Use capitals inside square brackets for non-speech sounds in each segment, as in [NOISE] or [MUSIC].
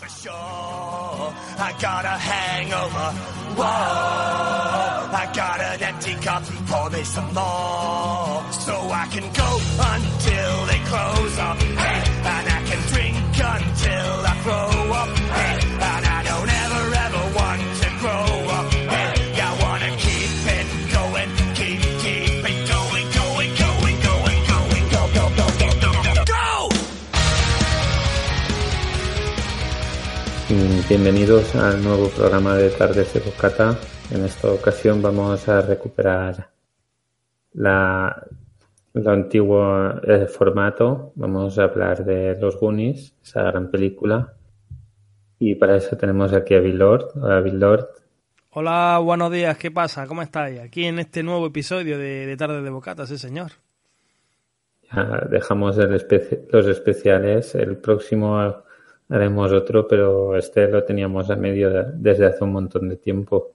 For sure, I got a hangover. Whoa, I got an empty cup. Pour me some more, so I can go until they close up. Hey, and I can drink until I throw up. Bienvenidos al nuevo programa de Tardes de Bocata. En esta ocasión vamos a recuperar la, el antiguo eh, formato. Vamos a hablar de Los Goonies, esa gran película. Y para eso tenemos aquí a Bill Lord. Hola, Bill Lord. Hola, buenos días, ¿qué pasa? ¿Cómo estáis? Aquí en este nuevo episodio de, de Tarde de Bocata, sí señor. Ya dejamos el los especiales. El próximo haremos otro, pero este lo teníamos a medio de- desde hace un montón de tiempo.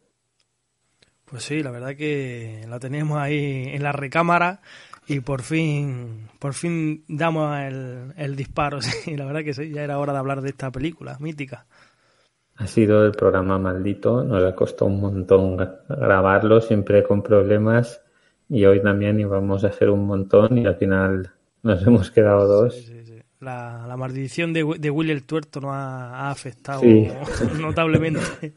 Pues sí, la verdad que lo teníamos ahí en la recámara y por fin, por fin damos el, el disparo, [LAUGHS] sí, la verdad que sí, ya era hora de hablar de esta película mítica. Ha sido el programa maldito, nos ha costado un montón gra- grabarlo, siempre con problemas, y hoy también íbamos a hacer un montón y al final nos [LAUGHS] hemos quedado dos. Sí, sí, sí. La, la maldición de, de Willy el Tuerto nos ha, ha afectado Sí. [LAUGHS] notablemente.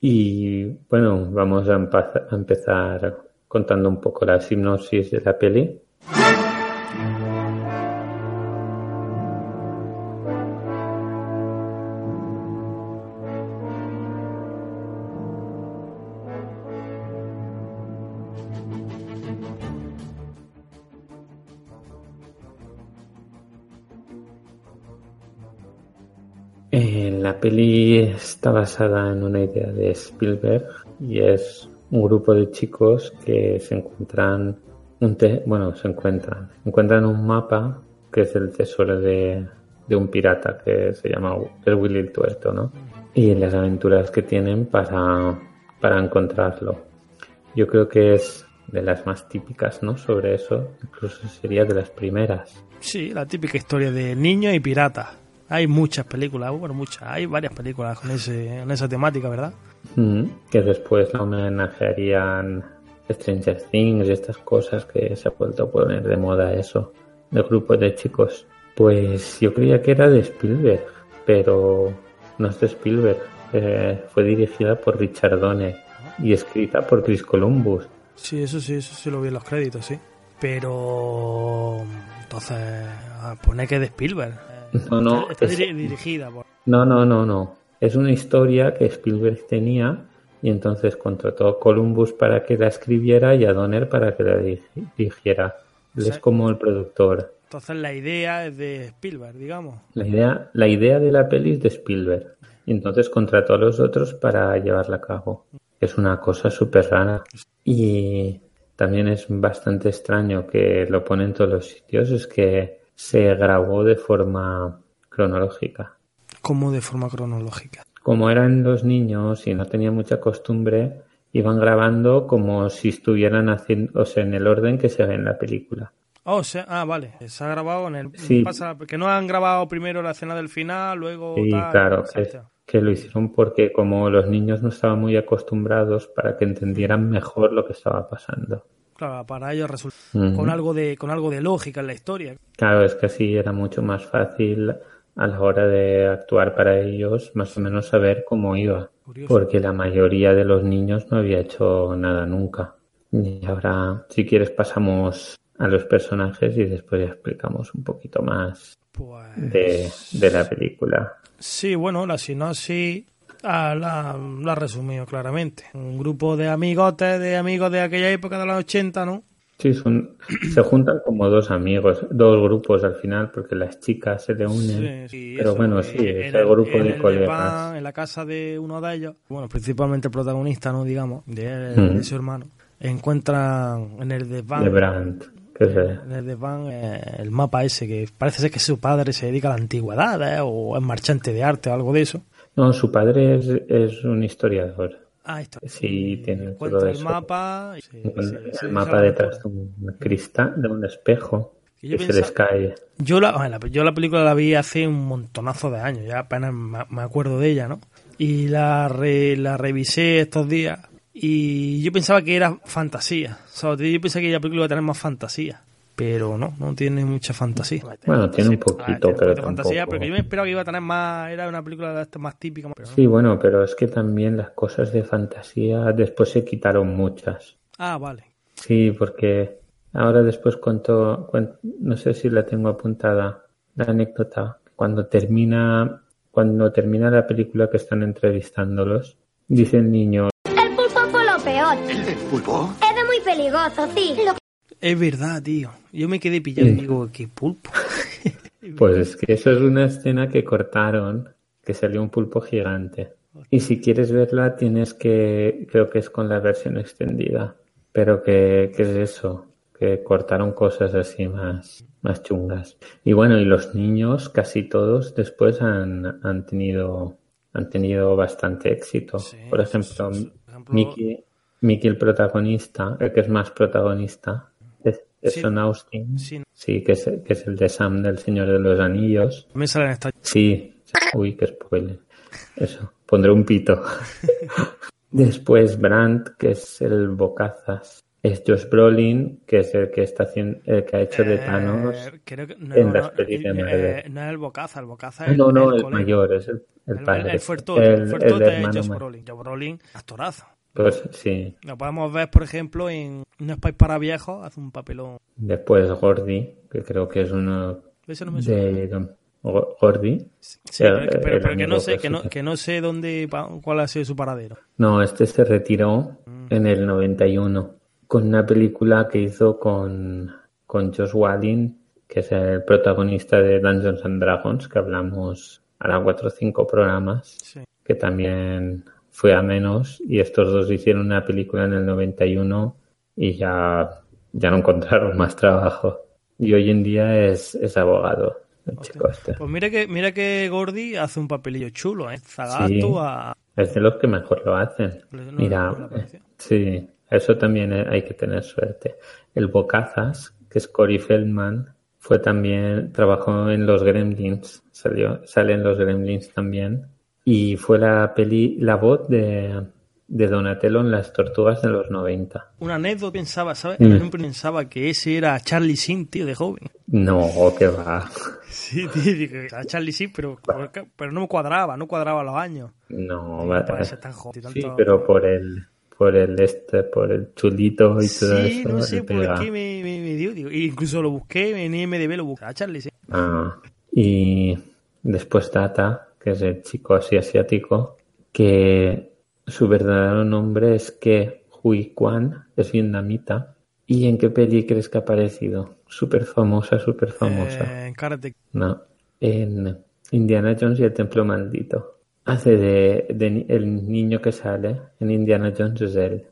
Y bueno, vamos a, a empezar contando un poco la sinopsis de la peli. Peli está basada en una idea de Spielberg y es un grupo de chicos que se encuentran un te- bueno, se encuentran, encuentran un mapa que es el tesoro de, de un pirata que se llama el Willy el Tuerto, ¿no? Y las aventuras que tienen para, para encontrarlo. Yo creo que es de las más típicas, ¿no? Sobre eso, incluso sería de las primeras. Sí, la típica historia de niño y pirata. Hay muchas películas, bueno, muchas, hay varias películas con, ese, con esa temática, ¿verdad? Mm, que después la homenajearían Stranger Things y estas cosas que se ha vuelto a poner de moda eso, de grupos de chicos. Pues yo creía que era de Spielberg, pero no es de Spielberg. Eh, fue dirigida por Richard Donner y escrita por Chris Columbus. Sí, eso sí, eso sí lo vi en los créditos, sí. Pero entonces ah, pone que es de Spielberg. No, no, está, está es- diri- dirigida por... No, no, no, no. Es una historia que Spielberg tenía y entonces contrató a Columbus para que la escribiera y a Donner para que la diri- dirigiera. Él Sí. es como el productor. Entonces la idea es de Spielberg, digamos. La idea, la idea de la peli es de Spielberg. Y entonces contrató a los otros para llevarla a cabo. Es una cosa súper rara. Y también es bastante extraño que lo pone en todos los sitios. Es que se grabó de forma cronológica. Como de forma cronológica. Como eran los niños y no tenían mucha costumbre, iban grabando como si estuvieran haciendo, o sea, en el orden que se ve en la película. Oh, o sea, ah, vale. Se ha grabado en el... Sí. Pasa, que no han grabado primero la escena del final, luego... Y tal, claro, que lo hicieron porque como los niños no estaban muy acostumbrados para que entendieran mejor lo que estaba pasando. Claro, para ellos resulta con algo de con algo de lógica en la historia. Claro, es que así era mucho más fácil a la hora de actuar para ellos, más o menos saber cómo iba. Curioso. Porque la mayoría de los niños no había hecho nada nunca. Y ahora, si quieres, pasamos a los personajes y después ya explicamos un poquito más Pues de, de la película. sí, bueno, la sinopsis ah, la, la resumido claramente. Un grupo de amigotes, de amigos de aquella época de los 80, ¿no? Sí, son, se juntan como dos amigos, dos grupos al final, porque las chicas se le unen. Sí, sí, Pero eso, bueno, sí, en es el el- grupo en de el colegas. en la casa de uno de ellos, bueno, principalmente el protagonista, ¿no? Digamos, de, él, Mm. de su hermano, encuentran en el desván, de Brandt, en el desván eh, el mapa ese que parece ser que su padre se dedica a la antigüedad ¿eh? o es marchante de arte o algo de eso. No, su padre es, es un historiador. Ah, esto. Sí, tiene Encuentra todo el eso. mapa. Encuentra se- se el mapa detrás de un cristal, de un espejo. Que yo, que se les cae. yo, la, bueno, yo la película la vi hace un montonazo de años, ya apenas me me acuerdo de ella, ¿no? Y la, re- la revisé estos días y yo pensaba que era fantasía. O sea, yo pensaba que la película iba a tener más fantasía. Pero no, no tiene mucha fantasía. Bueno, tiene un poquito, un pero fantasía, tampoco- pero yo me esperaba que iba a tener más, era una película de estas más típica. Pero no. Sí, bueno, pero es que también las cosas de fantasía después se quitaron muchas. Ah, vale. Sí, porque ahora después cuento, cuen- no sé si la tengo apuntada, la anécdota, cuando termina, cuando termina la película que están entrevistándolos, dice el niño, El pulpo fue lo peor. ¿El del pulpo? De muy peligroso, sí. Lo Es verdad, tío. Yo me quedé pillado y digo, qué pulpo. [LAUGHS] pues es que eso es una escena que cortaron, que salió un pulpo gigante. Y si quieres verla tienes que, creo que es con la versión extendida, pero que, que es eso, que cortaron cosas así más, más chungas. Y bueno, y los niños, casi todos, después han, han tenido, han tenido bastante éxito. Sí, Por ejemplo, sí, sí. Por ejemplo- Mickey, Mickey el protagonista, el que es más protagonista, es, es Sí. Sean Austin. Sí. Sí, que es, que es el de Sam del Señor de los Anillos. Me salen estas. Sí. Uy, qué spoiler. Eso, pondré un pito. [LAUGHS] Después Brandt, que es el Bocazas. Es Josh Brolin, que es el que está haciendo, el que ha hecho de Thanos. Eh, creo que, no, en no, las no, pelis de eh, no es el Bocaza, el Bocaza es no, no, el, colega. mayor, es el, el El, padre. el fuertote, el, el, fuertote el es hermano Josh Brolin. Josh Brolin, actorazo. Pues sí. Lo podemos ver, por ejemplo, en Un Spy para viejos, hace un papelón. Después Gordy, que creo que es uno Ese no me suena. de Go- Gordy. Sí, el- pero, que- pero- que no sé, que no, que no sé dónde, cuál ha sido su paradero. No, este se retiró Mm. en el 91 con una película que hizo con, con Josh Whedon, que es el protagonista de Dungeons and Dragons, que hablamos a cuatro o cinco programas, Sí. que también fue a menos, y estos dos hicieron una película en el 91 y ya, ya no encontraron [LAUGHS] más trabajo. Y hoy en día es, es abogado, el chico este. Pues mira que, mira que Gordy hace un papelillo chulo, ¿eh? Zagato Sí. a... Es de los que mejor lo hacen. No, Mira, pareció. sí, eso también eh, hay que tener suerte. El Bocazas, que es Cory Feldman, fue también, trabajó en Los Gremlins, salió, sale en Los Gremlins también, y fue la peli, la voz de, de Donatello en Las Tortugas de los 90. Una anécdota pensaba, ¿sabes? Mm. Yo siempre pensaba que ese era Charlie Sin, tío, de joven. No, que va. Sí, [LAUGHS] tío, dije, era Charlie Sin, pero, pero no me cuadraba, no cuadraba los años. No, No va. ser tan joven. Sí, tanto- pero por el, por el este, por el chulito y todo Sí, eso. no sé por qué me, me, me dio. Digo, incluso lo busqué en IMDB, lo busqué a Charlie Sin. Ah, y después Tata, que es el chico así asiático, que su verdadero nombre es que Hui Kwan, es vietnamita. ¿Y en qué peli crees que ha aparecido? Súper famosa, súper famosa. Eh, en. No, en Indiana Jones y el Templo Maldito. Hace de, de el niño que sale en Indiana Jones es él.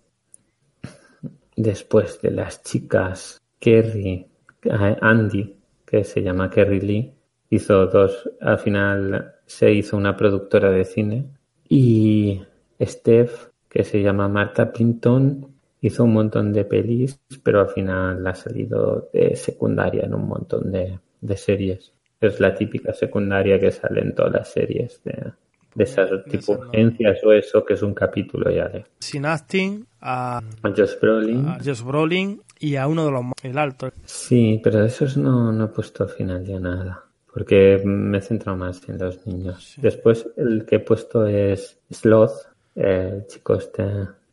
Después de las chicas, Kerry, eh, Andy, que se llama Kerry Lee, hizo dos, al final se hizo una productora de cine. Y Steph, que se llama Marta Pinton, hizo un montón de pelis, pero al final ha salido de secundaria en un montón de, de series. Es la típica secundaria que sale en todas las series de, de esas tipo urgencias o eso, que es un capítulo ya de Sin Astin, a, a Josh Brolin. a Josh Brolin y a uno de los más- el alto. Sí, pero de esos no, no he puesto al final ya nada. Porque me he centrado más en los niños. Después el que he puesto es Sloth, el chico este,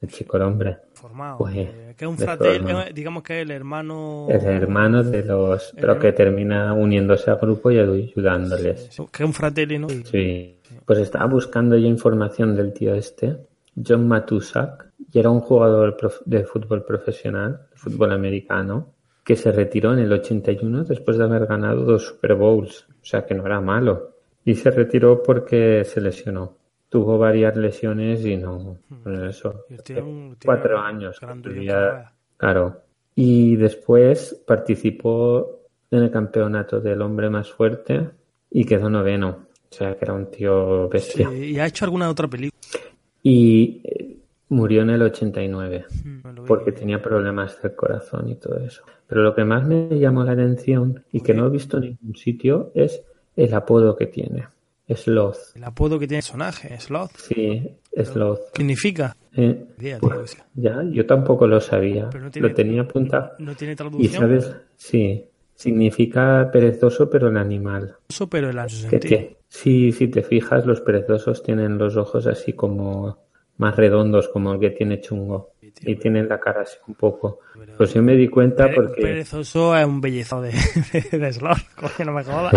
el chico el hombre. Formado. Pues, eh, que es un forma. eh, digamos que es el hermano. El hermano de los, pero que termina uniéndose al grupo y ayudándoles. Que es un fratelli, ¿no? Sí. Pues estaba buscando yo información del tío este, John Matusak, y era un jugador de fútbol profesional, de fútbol americano, que se retiró en el 81 después de haber ganado dos Super Bowls. O sea que no era malo. Y se retiró porque se lesionó. Tuvo varias lesiones y no. Pues eso. Tiene un- tiene Cuatro años. Claro. Y después participó en el campeonato del hombre más fuerte y quedó noveno. O sea que era un tío Sí, bestia. y ha hecho alguna otra película. Y eh, Murió en el 89 Mm. Porque tenía problemas del corazón y todo eso. Pero lo que más me llamó la atención y que no he visto en ningún sitio es el apodo que tiene. Sloth. El apodo que tiene el personaje, Sloth. Sí, Sloth. ¿Qué significa? Eh, pues, ya, yo tampoco lo sabía. Pero no tiene- Lo tenía apuntado. No tiene Y traducción. sabes, sí, significa perezoso pero en animal. Eso, pero Que, sentido. que, sí, si te fijas, los perezosos tienen los ojos así como más redondos, como el que tiene chungo. Y tienen la cara así un poco. Pues yo me di cuenta porque... Perezoso es un bellezo [LAUGHS] de, de, de. Coño, no me jodas.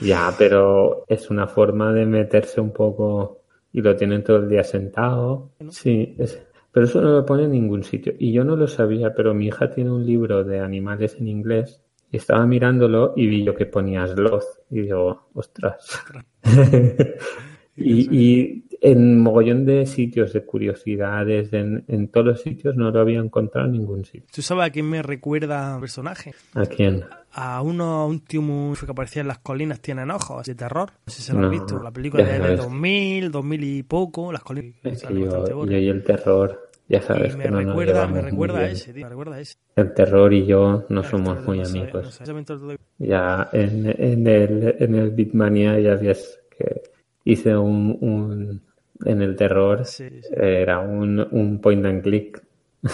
Ya, pero es una forma de meterse un poco y lo tienen todo el día sentado. Sí, es- pero eso no lo pone en ningún sitio. Y yo no lo sabía, pero mi hija tiene un libro de animales en inglés y estaba mirándolo y vi yo que ponía sloth y digo, ostras. [LAUGHS] y, y en mogollón de sitios de curiosidades, en, en todos los sitios no lo había encontrado en ningún sitio. ¿Tú sabes a quién me recuerda personaje? ¿A quién? A uno último que aparecía en las colinas tienen ojos, de terror. No sé si se lo No, has visto. La película de, de sabes. 2000, 2000 y poco. Las colinas. Es que yo, yo y el terror, ya sabes Y me que no nos recuerda, llevamos me recuerda a ese, tío. Me recuerda a ese. El terror y yo no somos No muy no amigos. sé, Ya en, en el en el Bitmania ya ves que hice un, un en el terror Sí, sí. era un, un point and click. [LAUGHS]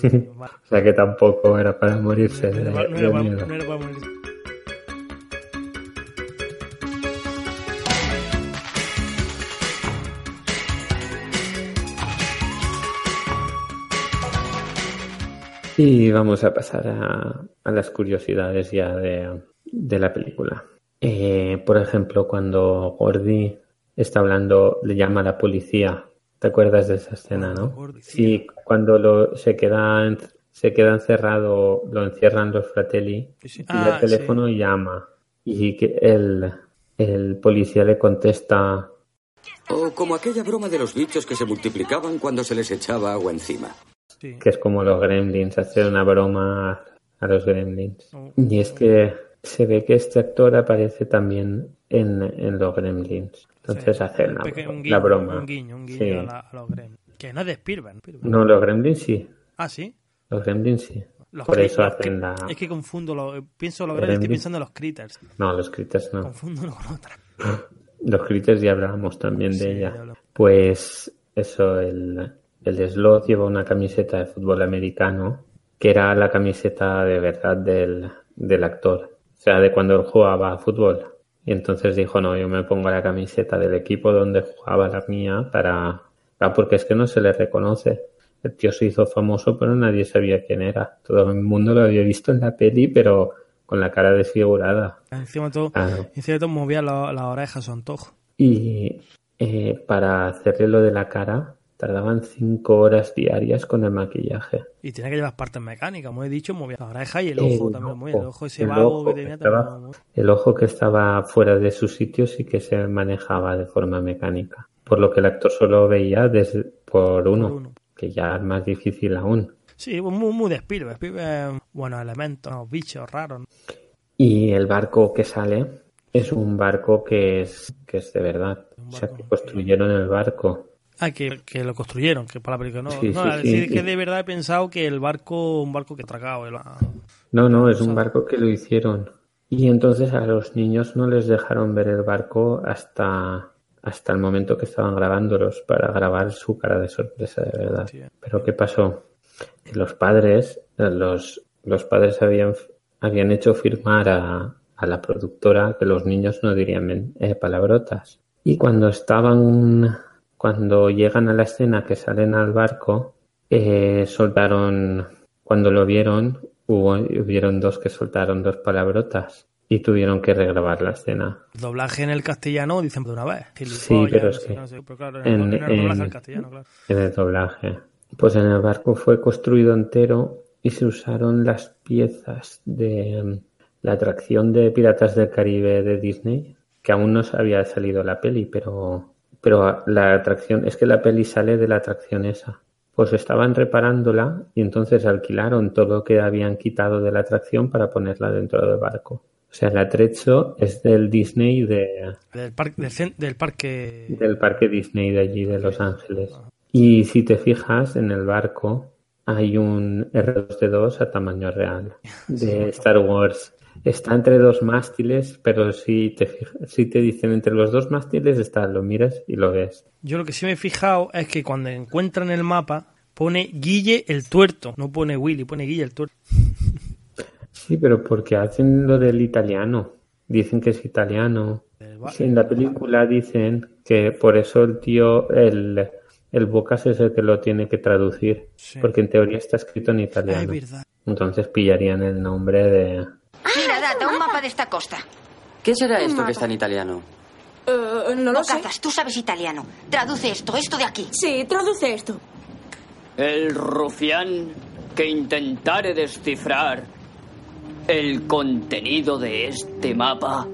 O sea que tampoco era para morirse No de, no de para- no para morir. Y vamos a pasar a, a las curiosidades ya de, de la película. Eh, por ejemplo, cuando Gordy está hablando, le llama a la policía. ¿Te acuerdas de esa escena, Cuando no? Sí, cuando lo, se queda se queda encerrado, lo encierran los fratelli Sí, y Ah, el teléfono llama y que el, el policía le contesta O como aquella broma de los bichos que se multiplicaban cuando se les echaba agua encima. Sí. que es como los gremlins, hacer una broma a los gremlins. Oh. Y es que se ve que este actor aparece también en, en los gremlins. Entonces Sí, hacen un la, peque- un la guiño, broma. Un guiño, un guiño Sí. a, la- a los Gremlins. Que no es de Spielberg. Spielberg. No, los gremlins sí. Ah, sí. Los gremlins sí. Los Por eso hacen la... Es que confundo los. Pienso los Gremlins, estoy pensando en los Critters. No, los critters no. Confundo uno con otro. [LAUGHS] Los critters ya hablábamos también Sí, de ella. Pues eso, el, el Sloth lleva una camiseta de fútbol americano, que era la camiseta de verdad del, del actor. O sea, de cuando él jugaba a fútbol. Y entonces dijo, no, yo me pongo la camiseta del equipo donde jugaba la mía para... Ah, porque es que no se le reconoce. El tío se hizo famoso, pero nadie sabía quién era. Todo el mundo lo había visto en la peli, pero con la cara desfigurada. Encima de todo, encima de todo movía la- las orejas a su antojo. Y eh, para hacerle lo de la cara, tardaban cinco horas diarias con el maquillaje. Y tenía que llevar partes mecánicas, como he dicho, movía la oreja y el El ojo también movía. El ojo, ese el vago ojo que tenía estaba- también. El ojo que estaba fuera de su sitio sí que se manejaba de forma mecánica. Por lo que el actor solo veía desde, por uno, Por uno. que ya es más difícil aún. Sí, muy, muy de Spielberg. Spielberg, buenos elementos, ¿no? bichos raros. Y el barco que sale es un barco que es, que es de verdad. O sea, que- construyeron el barco. Ah, que, que lo construyeron, que para la película no. Sí, no, sí, decir, sí. que de verdad he pensado que el barco, un barco que el- No, no, es un barco que lo hicieron. Y entonces a los niños no les dejaron ver el barco hasta, hasta el momento que estaban grabándolos para grabar su cara de sorpresa de verdad. Hostia. Pero ¿qué pasó? Que los padres, los, los padres habían, habían hecho firmar a, a la productora que los niños no dirían eh, palabrotas. Y cuando estaban, cuando llegan a la escena que salen al barco, eh, soltaron, cuando lo vieron, hubo, hubieron dos que soltaron dos palabrotas y tuvieron que regrabar la escena. El doblaje en el castellano dicen de una vez. Sí, pero es que en, el, doblaje. Pues en el barco fue construido entero y se usaron las piezas de mm, la atracción de Piratas del Caribe de Disney, que aún no había salido la peli, pero, pero la atracción, es que la peli sale de la atracción esa. Pues estaban reparándola y entonces alquilaron todo lo que habían quitado de la atracción para ponerla dentro del barco. O sea, el atrecho es del Disney de, Del, parque del, cen- del parque. del parque Disney de allí de Los Ángeles. Y si te fijas en el barco, hay un R2D2 a tamaño real de Star Wars. Está entre dos mástiles, pero si te, si te dicen entre los dos mástiles está, lo miras y lo ves. Yo lo que sí me he fijado es que cuando encuentran el mapa pone Guille el tuerto, no pone Willy, pone Guille el tuerto. Sí, pero porque hacen lo del italiano. Dicen que es italiano. Sí, en la película dicen que por eso el tío, el, el Bocas es el que lo tiene que traducir. Sí. Porque en teoría está escrito en Ah, italiano. verdad. Entonces pillarían el nombre de... Un mapa de esta costa. ¿Qué será esto que está en italiano? Eh, no lo sé. Bocazas, tú sabes italiano. Traduce esto, esto de aquí. Sí, traduce esto. El rufián que intentare descifrar el contenido de este mapa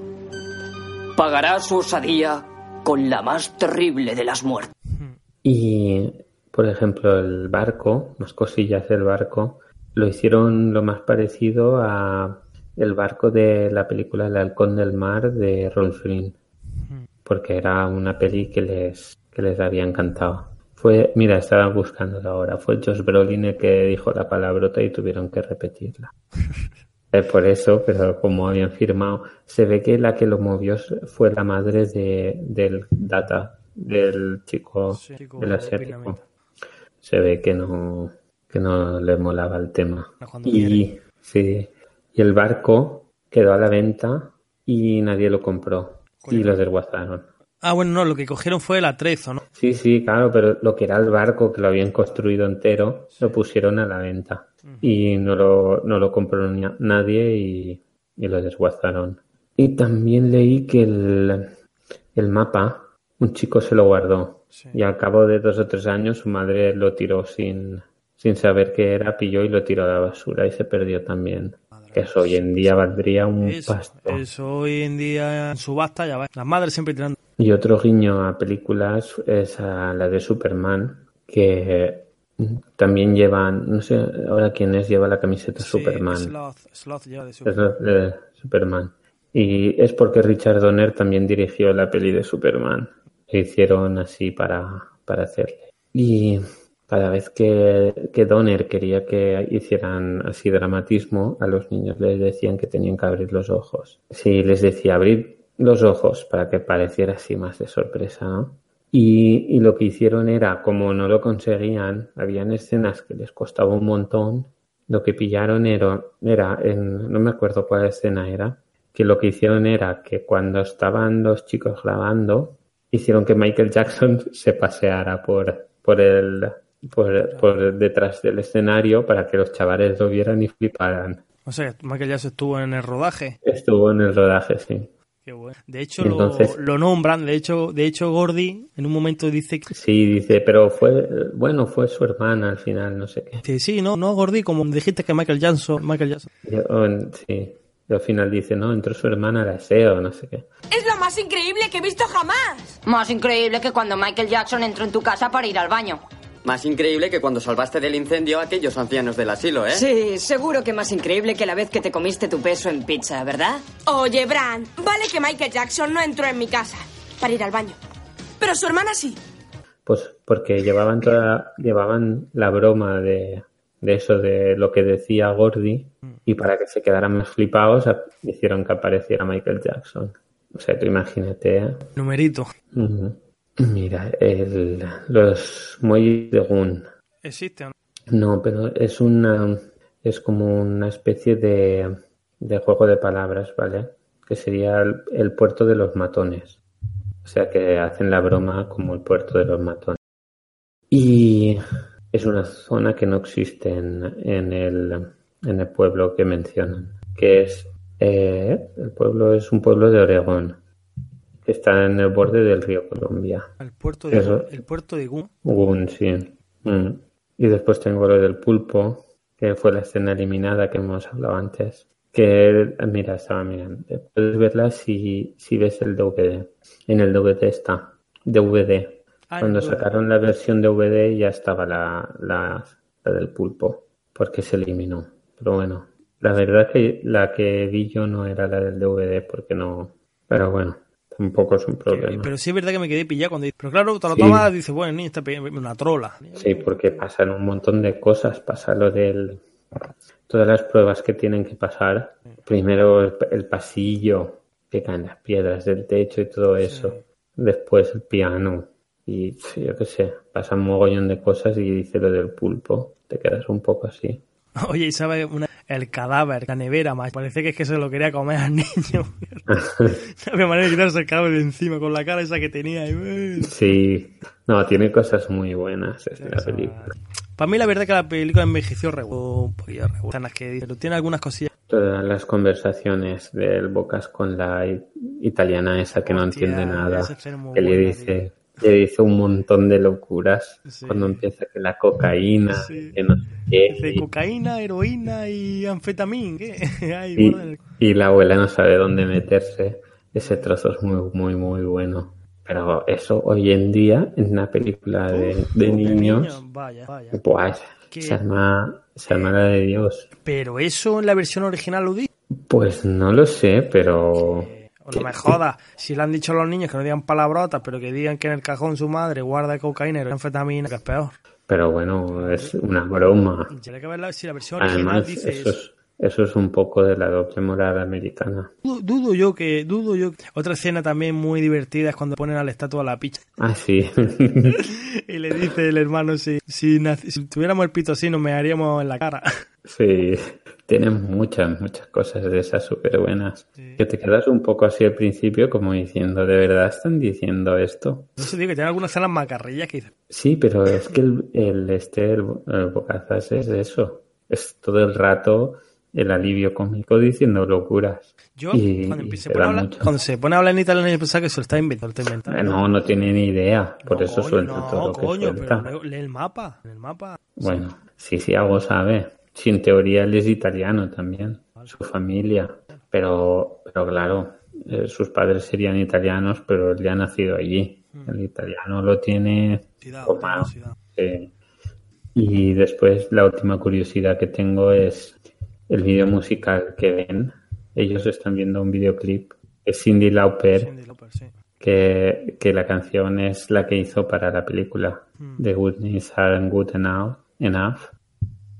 pagará su osadía con la más terrible de las muertes. Y, por ejemplo, el barco, las cosillas del barco, lo hicieron lo más parecido a el barco de la película El Halcón del Mar de Rolf Green. Porque era una peli que les, que les había encantado. Fue, mira, estaba buscándola ahora. Fue Josh Brolin el que dijo la palabrota y tuvieron que repetirla. Es [LAUGHS] por eso, pero como habían firmado, se ve que la que lo movió fue la madre de, del Data, del chico, Sí, chico del de asiático. Se ve que no, que no le molaba el tema. Y, quiere. sí, y el barco quedó a la venta y nadie lo compró. Y lo desguazaron. Ah, bueno, no, lo que cogieron fue el atrezo, ¿no? Sí, sí, claro, pero lo que era el barco, que lo habían construido entero, lo pusieron a la venta. Y no lo, no lo compró ni nadie y, y lo desguazaron. Y también leí que el, el mapa, un chico se lo guardó. Sí. Y al cabo de dos o tres años su madre lo tiró sin, sin saber qué era, pilló y lo tiró a la basura y se perdió también. Eso hoy en día valdría un Eso, pasto. eso hoy en día en subasta ya va. Las madres siempre tirando. Y otro guiño a películas es a la de Superman, que también llevan, no sé ahora quién es, lleva la camiseta Sí, Superman. Sloth, Sloth lleva de Superman. la de Superman. Y es porque Richard Donner también dirigió la peli de Superman. E hicieron así para, para hacerle. Y cada vez que, Donner quería que hicieran así dramatismo, a los niños les decían que tenían que abrir los ojos. Sí, les decía abrir los ojos para que pareciera así más de sorpresa, ¿no? Y, y lo que hicieron era, como no lo conseguían, habían escenas que les costaba un montón, lo que pillaron era, era en, no me acuerdo cuál escena era, que lo que hicieron era que cuando estaban los chicos grabando, hicieron que Michael Jackson [LAUGHS] se paseara por, por el, por, por detrás del escenario para que los chavales lo vieran y fliparan. O sea, Michael Jackson estuvo en el rodaje. Estuvo en el rodaje, sí. Qué bueno. De hecho, Entonces- lo, lo nombran. De hecho, de hecho, Gordy en un momento dice que Sí, dice, pero fue, bueno, fue su hermana al final, no sé qué. que sí, no, no, Gordy, como dijiste que Michael Jackson, Michael Jackson. Sí. Y al final dice, no, entró su hermana a la SEO, no sé qué. Es lo más increíble que he visto jamás. Más increíble que cuando Michael Jackson entró en tu casa para ir al baño. Más increíble que cuando salvaste del incendio a aquellos ancianos del asilo, ¿eh? Sí, seguro que más increíble que la vez que te comiste tu peso en pizza, ¿verdad? Oye, Bran, vale que Michael Jackson no entró en mi casa para ir al baño. Pero su hermana sí. Pues porque llevaban toda, llevaban la broma de, de eso de lo que decía Gordy y para que se quedaran más flipados hicieron que apareciera Michael Jackson. O sea, tú imagínate. ¿eh? Numerito. Ujú. Mira, el, los muelles de Gun. ¿Existe o no? Pero es una, es como una especie de, de juego de palabras, ¿vale? Que sería el, el puerto de los matones. O sea que hacen la broma como el puerto de los matones. Y es una zona que no existe en, en el, en el pueblo que mencionan, que es, eh, el pueblo es un pueblo de Oregón, está en el borde del río Columbia. El puerto de, Eso. el puerto de Gun. Un, sí. Mm. Y después tengo lo del pulpo, que fue la escena eliminada que hemos hablado antes. Que, mira, estaba mirando. Puedes verla si, si ves el DVD. En el DVD está. DVD. Ah, Cuando DVD. sacaron la versión DVD ya estaba la, la, la del pulpo. Porque se eliminó. Pero bueno. La verdad que la que vi yo no era la del DVD porque no. Pero bueno. Tampoco es un problema. pero sí es verdad que me quedé pillado cuando dice, pero claro, te lo Sí. tomas, dice, bueno, niño está una trola. Sí, porque pasan un montón de cosas. Pasa lo del. Todas las pruebas que tienen que pasar. Primero el, el pasillo, que caen las piedras del techo y todo eso. Después el piano. Y yo qué sé, pasa un mogollón de cosas y dice lo del pulpo. Te quedas un poco así. [LAUGHS] Oye, y sabes, Una- el cadáver, la nevera, más. Parece que es que se lo quería comer al [LAUGHS] niño. [LAUGHS] no había manera de quitarse el cadáver de encima con la cara esa que tenía. Sí, no, tiene cosas muy buenas esta película. Para mí la verdad es que la película envejeció regular. Un poquillo regular. Escenas que pero tiene algunas cosillas. Todas las conversaciones del Bocas con la italiana esa que no entiende nada, que le dice, le dice un montón de locuras Sí. cuando empieza que la cocaína, Sí. que no sé qué, Dice y- cocaína, heroína y anfetamín. ¿Qué? [LAUGHS] Ay, y, el- y la abuela no sabe dónde meterse. Ese trozo es muy, muy, muy bueno. Pero eso hoy en día, en una película de, de niños, niño, Vaya, vaya. pues ¿Qué? se arma, se arma la de Dios. Pero eso en la versión original lo dice. Pues no lo sé, pero... O no me jodas. Si le han dicho a los niños que no digan palabrotas, pero que digan que en el cajón su madre guarda cocaína y anfetamina, que es peor. Pero bueno, es una broma. Tiene que ver la- si la versión original Además, dice eso es, eso es un poco de la doble moral americana. Dudo, yo que, dudo yo. Otra escena también muy divertida es cuando ponen a la estatua a la picha. Ah, sí. [LAUGHS] Y le dice el hermano, si, si tuviéramos el pito así nos me haríamos en la cara. sí. Tienen muchas, muchas cosas de esas súper buenas. Que te quedas un poco así al principio como diciendo, ¿de verdad están diciendo esto? No sé, digo que tiene algunas escenas macarrillas que Sí, pero es que el, el este, el, el Bocazas es eso. Es todo el rato el alivio cómico diciendo locuras. Yo, Y- cuando, y te pone hablar- cuando se pone a hablar en italiano, yo pensaba que se lo está inventando. Inventando. Eh, No, no tiene ni idea. Por No, eso coño, suelta no, todo lo que coño, suelta. pero lee el mapa. El mapa. Bueno, sí, sí, algo sabe. Sí, en teoría él es italiano también, su familia. Pero, pero claro, eh, sus padres serían italianos, pero él ya ha nacido allí. El italiano lo tiene Ciudad. Y después la última curiosidad que tengo es el video musical que ven. Ellos están viendo un videoclip. Es Cindy Lauper, Cindy Lauper, sí. que, que la canción es la que hizo para la película The Goodness Aren't Good Enough, Enough,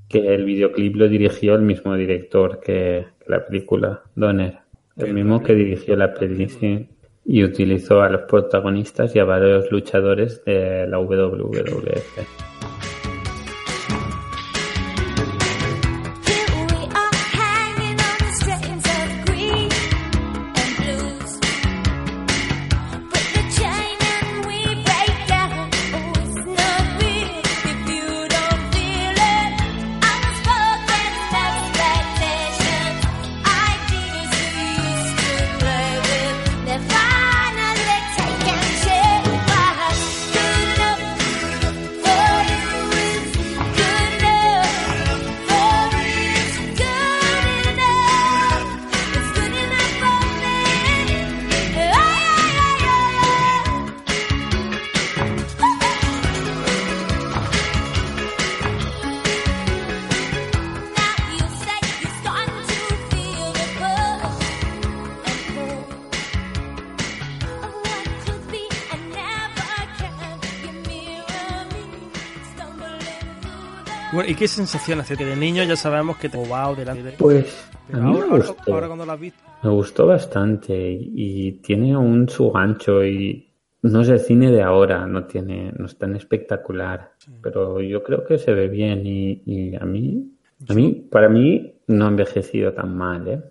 que el videoclip lo dirigió el mismo director que, que la película, Donner, el mismo que dirigió la peli, sí, y utilizó a los protagonistas y a varios luchadores de la WWF. Bueno, ¿y qué sensación hace? Que de niño ya sabemos que te wow delante de... Pues a mí me ahora, ahora, gustó. ahora cuando lo has visto... Me gustó bastante y, y tiene un su gancho y no es el cine de ahora, no tiene, no es tan espectacular, pero yo creo que se ve bien y, y a mí, a mí, para mí no ha envejecido tan mal, ¿eh?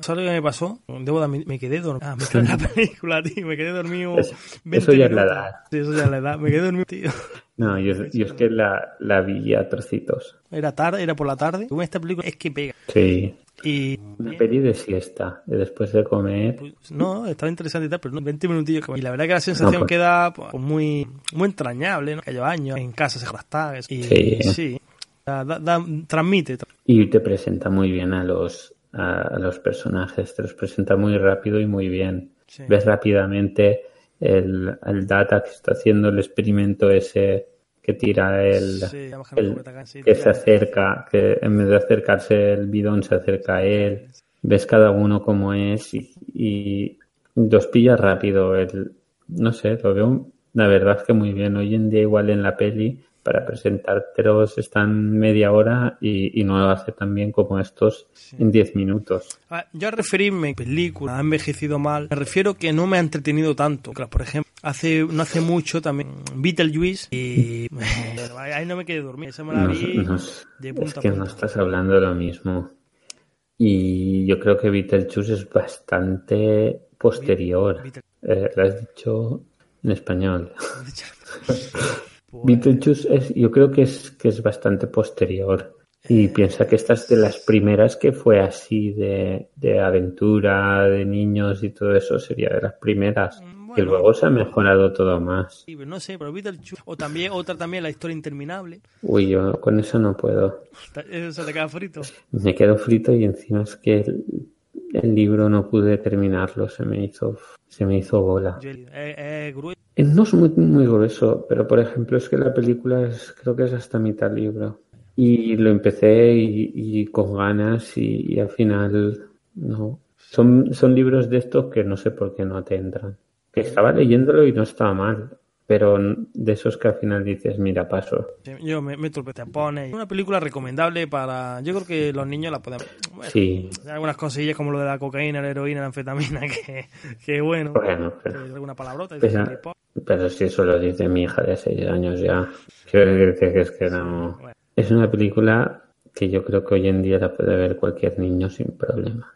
¿Sabes lo que me pasó? Debo de me quedé dormido. Ah, me quedé en la [LAUGHS] película, tío. Me quedé dormido. Eso- 20 eso ya es la minutos. edad. Sí, eso ya es la edad. Me quedé dormido, tío. No, yo, yo es que la, la vi a trocitos. Era tarde, era por la tarde. Con esta película es que pega. Sí, Y. una peli de siesta, de después de comer. pues, no, estaba interesante y tal, pero no, 20 minutillos. Y la verdad que la sensación No, pues- queda pues, muy, muy entrañable, ¿no? Que lleva años en casa se está Y Sí. sí. Da- da- transmite. Y te presenta muy bien a los, a, a los personajes, te los presenta muy rápido y muy bien. Sí. Ves rápidamente el, el data que está haciendo el experimento ese que tira el, Sí, que se acerca, que en vez de acercarse el bidón se acerca a él. Ves cada uno como es y, y los pilla rápido. El, no sé, lo veo, la verdad es que muy bien. Hoy en día igual en la peli, para presentártelos están media hora y, y no lo hace tan bien como estos en 10 minutos. Ah, Yo a referirme a película, ha envejecido mal, me refiero que no me ha entretenido tanto. Claro, Por ejemplo, hace no hace mucho también Beetlejuice y [LAUGHS] ahí no me quedé dormido. Esa me la No, vi no- de es punta a que no punta. estás hablando de lo mismo. Y yo creo que Beetlejuice es bastante posterior. Beetle- Eh, lo has dicho en español. [LAUGHS] Beetlejuice es, yo creo que es, que es bastante posterior. Y piensa que esta es de las primeras que fue así de, de aventura, de niños y todo eso, sería de las primeras. que Bueno. luego se ha mejorado todo más. No sé, pero Beetlejuice. O también, otra también, la historia interminable. Uy, yo con eso no puedo. Eso te queda frito. Me quedo frito y encima es que el, el libro no pude terminarlo, se me hizo, se me hizo bola. Yo- Es. Eh, No es muy, muy grueso, pero por ejemplo es que la película es, creo que es hasta mitad libro. Y lo empecé y, y con ganas y, y al final no. Son, son libros de estos que no sé por qué no te entran. Que estaba leyéndolo y no estaba mal, pero de esos que al final dices, mira, paso. Yo me te pone. Una película recomendable para. Yo creo que los niños la podemos. Bueno, Sí, hay algunas cosillas como lo de la cocaína, la heroína, la anfetamina, [LAUGHS] que, que bueno. bueno, pero... alguna palabrota. y Pero, si eso lo dice mi hija de 6 años ya. Quiero decirte que es que no. Es una película que yo creo que hoy en día la puede ver cualquier niño sin problema.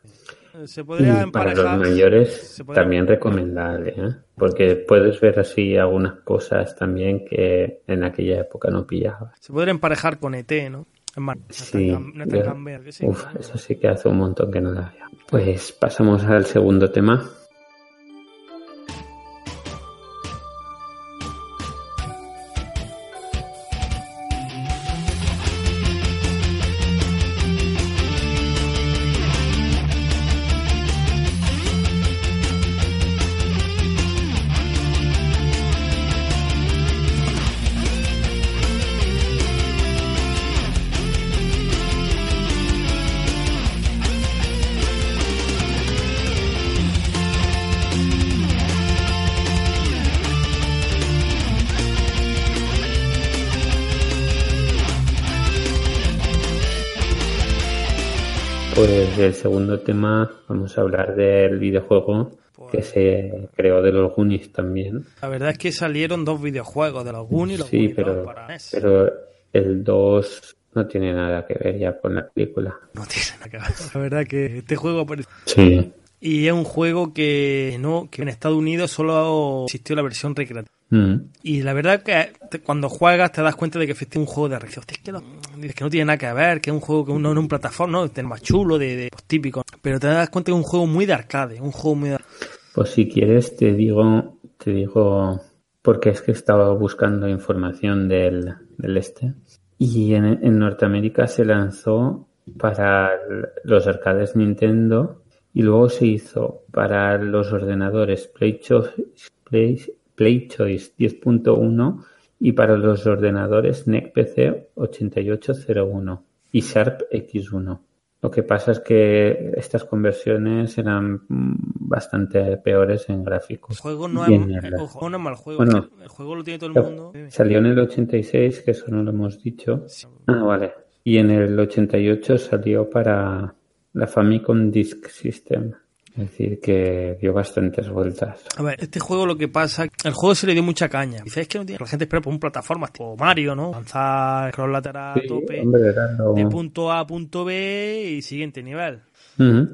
se podría Y para los mayores podría- también recomendable, ¿eh? porque puedes ver así algunas cosas también que en aquella época no pillabas. Se podría emparejar con ET, ¿no? Más, Sí, Nathan, Nathan yo- sí. uf, eso sí que hace un montón que no la veo. Pues pasamos al segundo tema. Pues del segundo tema vamos a hablar del videojuego que se creó de los Goonies también. La verdad es que salieron dos videojuegos de los Goonies y los Sí, Goonies pero, 2 para NES. pero el 2 no tiene nada que ver ya con la película. No tiene nada que ver. [LAUGHS] La verdad que este juego aparece. Sí. Y es un juego que no, que en Estados Unidos solo existió la versión recreativa. Mm. Y la verdad que te- cuando juegas te das cuenta de que efectivamente es un juego de. Hostia, es que, no tiene nada que ver, que es un juego que uno en un plataforma, ¿no? Es más chulo, de, de pues, típico. Pero te das cuenta que es un juego muy de arcade, un juego muy de Pues si quieres te digo, te digo, porque es que estaba buscando información del, del este. Y en, en Norteamérica se lanzó para los arcades Nintendo y luego se hizo para los ordenadores PlayChoice, Play, PlayChoice 10.1 y para los ordenadores E NEC PC 8801 y Sharp X1. Lo que pasa es que estas conversiones eran bastante peores en gráficos. El juego no es, no mal juego. Bueno. el juego lo tiene todo el mundo. Salió en el 86, que eso no lo hemos dicho. Ah, vale. Y en el 88 salió para la Famicom Disk System. Es decir, que dio bastantes vueltas. A ver, este juego lo que pasa, el juego se le dio mucha caña. Dice, es que no tiene, la gente espera por un plataforma tipo Mario, ¿no? Lanzar scroll lateral a Sí, tope, hombre, de punto A a punto B y siguiente nivel.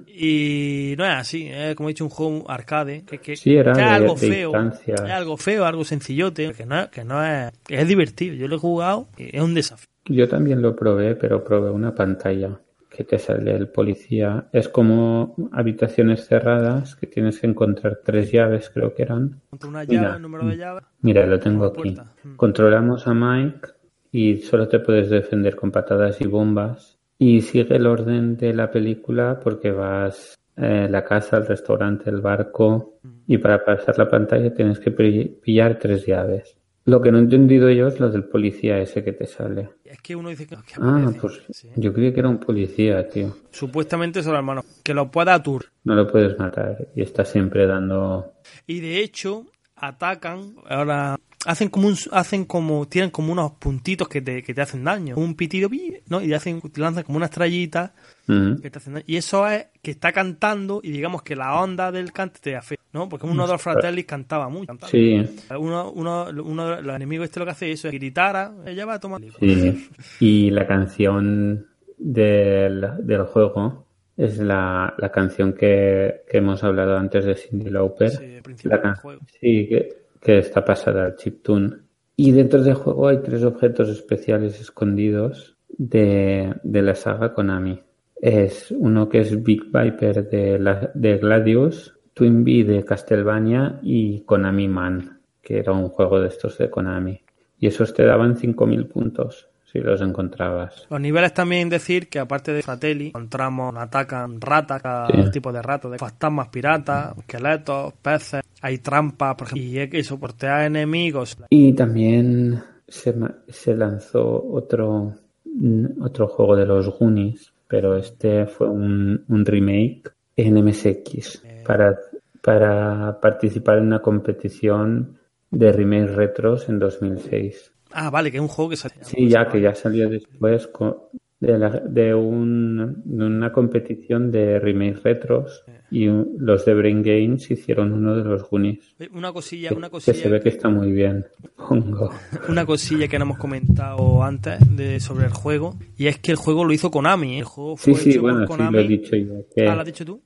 Y no es así, es como he dicho un juego arcade, que, que- Sí, era que es algo feo, es algo feo, algo sencillote, que no, es- que no es, es divertido. Yo lo he jugado y es un desafío. Yo también lo probé, pero probé una pantalla que te sale el policía. Es como habitaciones cerradas que tienes que encontrar tres llaves, creo que eran. Contra una Mira. llave, el número de llaves. Mira, lo tengo aquí. puerta. Mm. Controlamos a Mike y solo te puedes defender con patadas y bombas. Y sigue el orden de la película porque vas a la casa, el restaurante, el barco. Mm. Y para pasar la pantalla tienes que pi- pillar tres llaves. Lo que no he entendido yo es lo del policía ese que te sale. Es que uno dice que, que Ah, pues Sí. yo creía que era un policía, tío. Supuestamente son hermanos. Que lo pueda atur. No lo puedes matar y está siempre dando... Y de hecho, atacan. Ahora. Hacen como un, hacen como, tienen como unos puntitos que te, que te hacen daño. Un pitido, pi, ¿no? Y hacen, te lanzan como una estrellita Ujú. que te hacen daño. Y eso es que está cantando y digamos que la onda del cante te afecta, ¿no? Porque uno de los fratellis cantaba mucho. cantaba. Sí, Uno, uno, uno de los enemigos este lo que hace eso es gritara, ella va a tomar. sí. Y la canción del, del juego es la, la canción que, que hemos hablado antes de Cindy Lauper. Sí, La del juego. Sí, que, que está pasada al chiptune. Y dentro del juego hay tres objetos especiales escondidos de, de la saga Konami. Es uno que es Big Viper de, la, de Gladius, Twin Bee de Castlevania y Konami Man, que era un juego de estos de Konami. Y esos te daban 5.000 puntos si los encontrabas. Los niveles también decir que aparte de Fratelli, encontramos, atacan ratas, cada Sí. tipo de ratas, de fantasmas piratas, esqueletos, peces, hay trampas, por ejemplo, y soportear enemigos. Y también se, se lanzó otro, mm, otro juego de los Goonies, pero este fue un, un remake en MSX para, para participar en una competición de remake retros en 2006. Ah, vale, que es un juego que se Sí, ya que ya salió después co- de, la- de, un- de una competición de remake retros y los de Brain Games hicieron uno de los Goonies. Una cosilla, una Que se cosilla, ve que está muy bien. Pongo. [LAUGHS] una cosilla que no hemos comentado antes de, sobre el juego, y es que el juego lo hizo Konami, ¿eh? el juego fue Sí, sí, hecho por bueno, sí Konami. lo he dicho yo. Que Ah, ¿lo has dicho tú?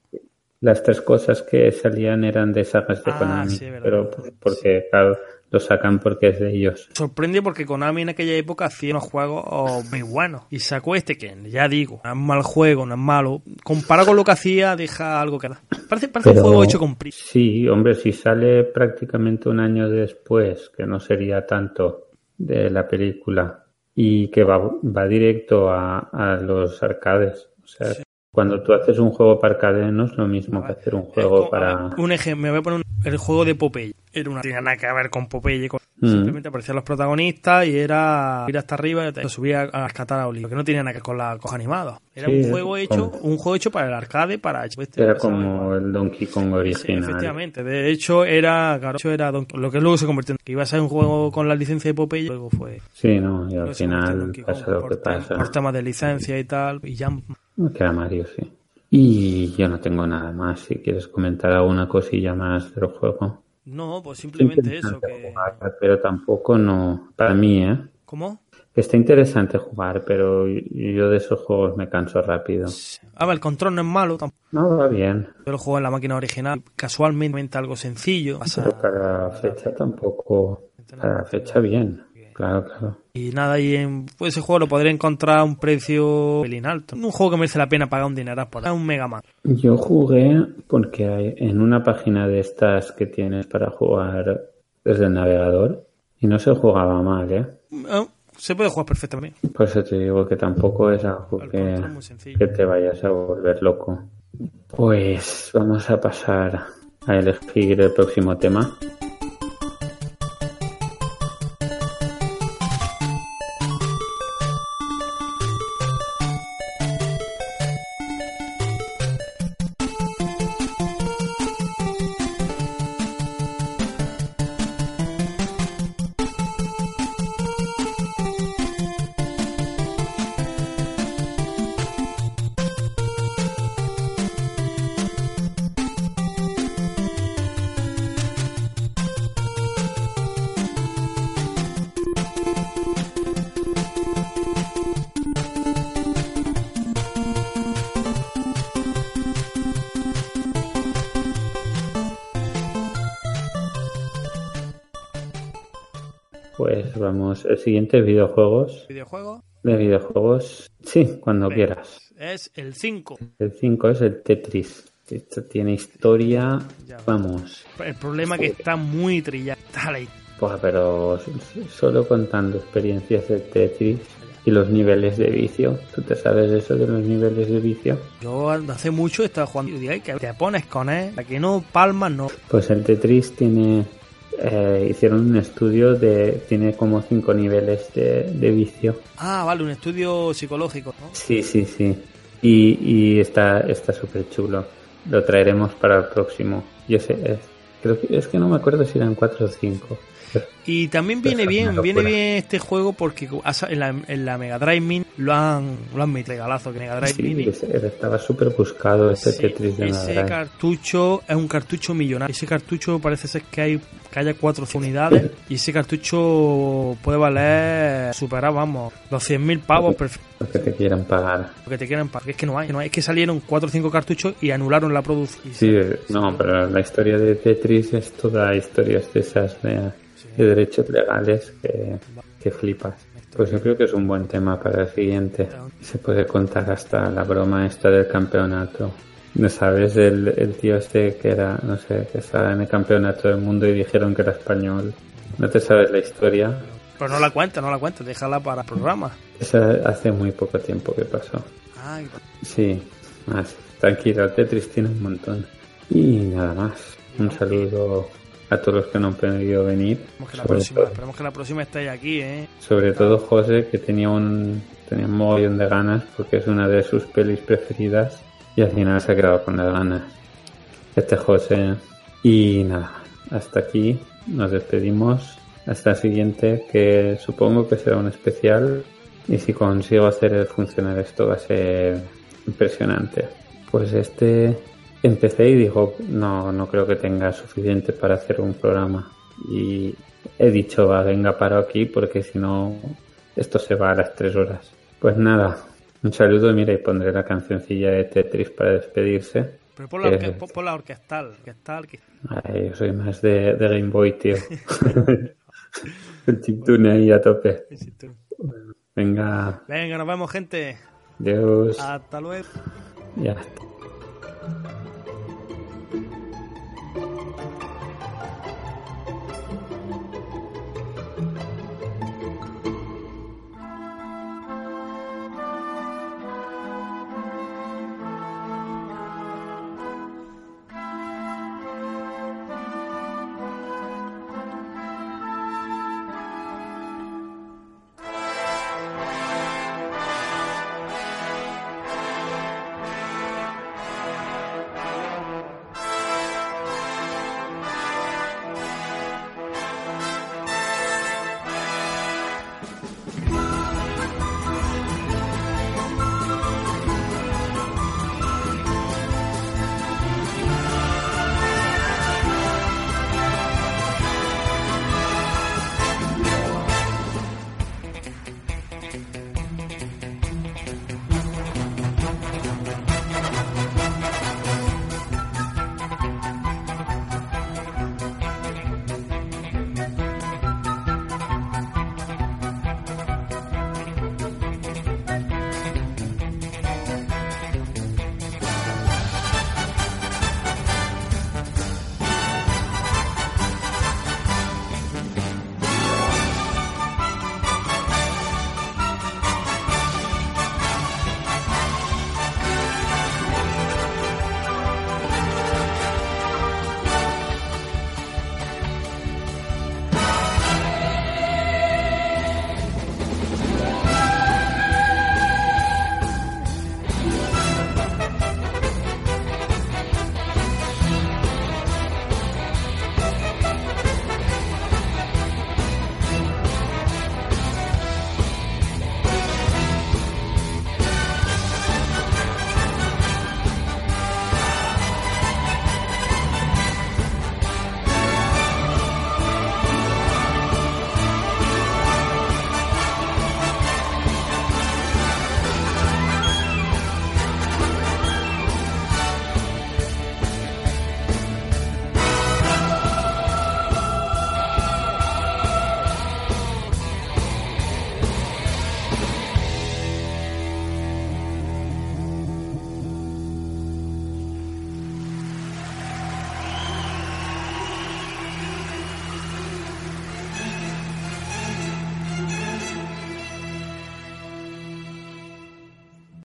las tres cosas que salían eran de sagas de Ah, Konami. sí, verdad. pero porque, claro, lo sacan porque es de ellos. Sorprende porque Konami en aquella época hacía unos juegos oh, muy buenos. Y sacó este que, ya digo, no es mal juego, no es malo. Comparado con lo que hacía, deja algo que da. Parece, parece Pero- un juego hecho con prisa. Sí, hombre, si sale prácticamente un año después, que no sería tanto de la película, y que va, va directo a, a los arcades. O sea, cuando tú haces un juego para arcade no es lo mismo que hacer un juego para... Un ejemplo, me voy a poner un- el juego de Popeye. Era una, tenía nada que ver con Popeye. con- Mm. Simplemente aparecían los protagonistas y era ir hasta arriba y te subía a rescatar a Oli. Que no tenía nada que ver con la cosa animada. Era Sí, un juego hecho, como- un juego hecho para el arcade, para este Era como el Donkey Kong Sí, original. efectivamente. De hecho, era, claro, era Donkey- lo que luego se convirtió en que iba a ser un juego con la licencia de Popeye, luego fue Sí, no, y al final pasa lo que pasa. por temas de licencia y tal, y ya Que era Mario, sí. Y yo no tengo nada más. Si quieres comentar alguna cosilla más del juego. no, pues simplemente eso, que jugar, pero tampoco no. Para mí, ¿eh? ¿Cómo? Que está interesante jugar, pero yo de esos juegos me canso rápido. A ver, el control no es malo, tampoco. No, va bien. Yo lo juego en la máquina original, casualmente algo sencillo. Pero para fecha tampoco. Para fecha bien. Claro, claro. Y nada, y en pues ese juego lo podré encontrar a un precio pelín alto. Un juego que merece la pena pagar un dinero por un Mega Man. Yo jugué porque hay en una página de estas que tienes para jugar desde el navegador y no se jugaba mal, ¿eh? Eh, Se puede jugar perfectamente. Por eso te digo que tampoco es algo que, que te vayas a volver loco. Pues vamos a pasar a elegir el próximo tema. Vamos, el siguiente es videojuegos. ¿Videojuego? De videojuegos, sí, cuando quieras. Es el 5. El 5 es el Tetris. Esto tiene historia, Ya. vamos. El problema es que está muy ahí. Buah, pero solo contando experiencias de Tetris y los niveles de vicio. ¿Tú te sabes eso de los niveles de vicio? Yo hace mucho estaba jugando y digo, "Ay, que te pones con él, a que no palmas, no. Pues el Tetris tiene eh, hicieron un estudio de. Tiene como cinco niveles de, de vicio. Ah, vale, un estudio psicológico, ¿no? Sí, sí, sí. Y, y está está súper chulo. Lo traeremos para el próximo. Yo sé, es, creo que es que no me acuerdo si eran 4 o 5. Y también [LAUGHS] viene bien, viene bien este juego porque en la, en la Mega Drive Mini lo han, lo han metido regalazo que Mega Drive Sí, Mini. ese- estaba súper buscado este Sí, Tetris de ese Drive. cartucho es un cartucho millonario. Ese cartucho parece ser que hay que haya cuatro unidades [LAUGHS] y ese cartucho puede valer superar, vamos, los 100.000 pavos perfecto Lo que te quieran pagar. que te quieran pagar. Es que no hay, no hay. Es que salieron cuatro o cinco cartuchos y anularon la producción. Sí, eh, no, pero la historia de Tetris es toda historias de esas de, de derechos legales que, que flipas. Pues yo creo que es un buen tema para el siguiente. Se puede contar hasta la broma esta del campeonato. ¿No sabes? El, el tío este que era, no sé, que estaba en el campeonato del mundo y dijeron que era español. ¿No te sabes la historia? Pero no la cuenta, no la cuenta, déjala para el programa. Esa hace muy poco tiempo que pasó. Ay, Sí, más. Tranquilo, Tetris tiene un montón. Y nada más. Un saludo a todos los que no han podido venir. esperemos que la próxima, todo, esperemos que la próxima estéis aquí, ¿eh? sobre todo José, que tenía un, tenía un mogollón de ganas porque es una de sus pelis preferidas. Y al final se ha quedado con las ganas. Este José. Y nada, hasta aquí nos despedimos. Hasta el siguiente, que supongo que será un especial. Y si consigo hacer funcionar esto va a ser impresionante. Pues este empecé y digo, no, no creo que tenga suficiente para hacer un programa. Y he dicho, va, venga, paro aquí porque si no, esto se va a las tres horas. Pues nada, un saludo, mira, y pondré la cancioncilla de Tetris para despedirse. Pero por la, Que- orque- por- la orquestal, orquestal, que- Ay, yo soy más de, de Game Boy, tío. [LAUGHS] El chiptune ahí a tope. Venga, Venga, nos vemos, gente. Dios. Hasta luego. Ya.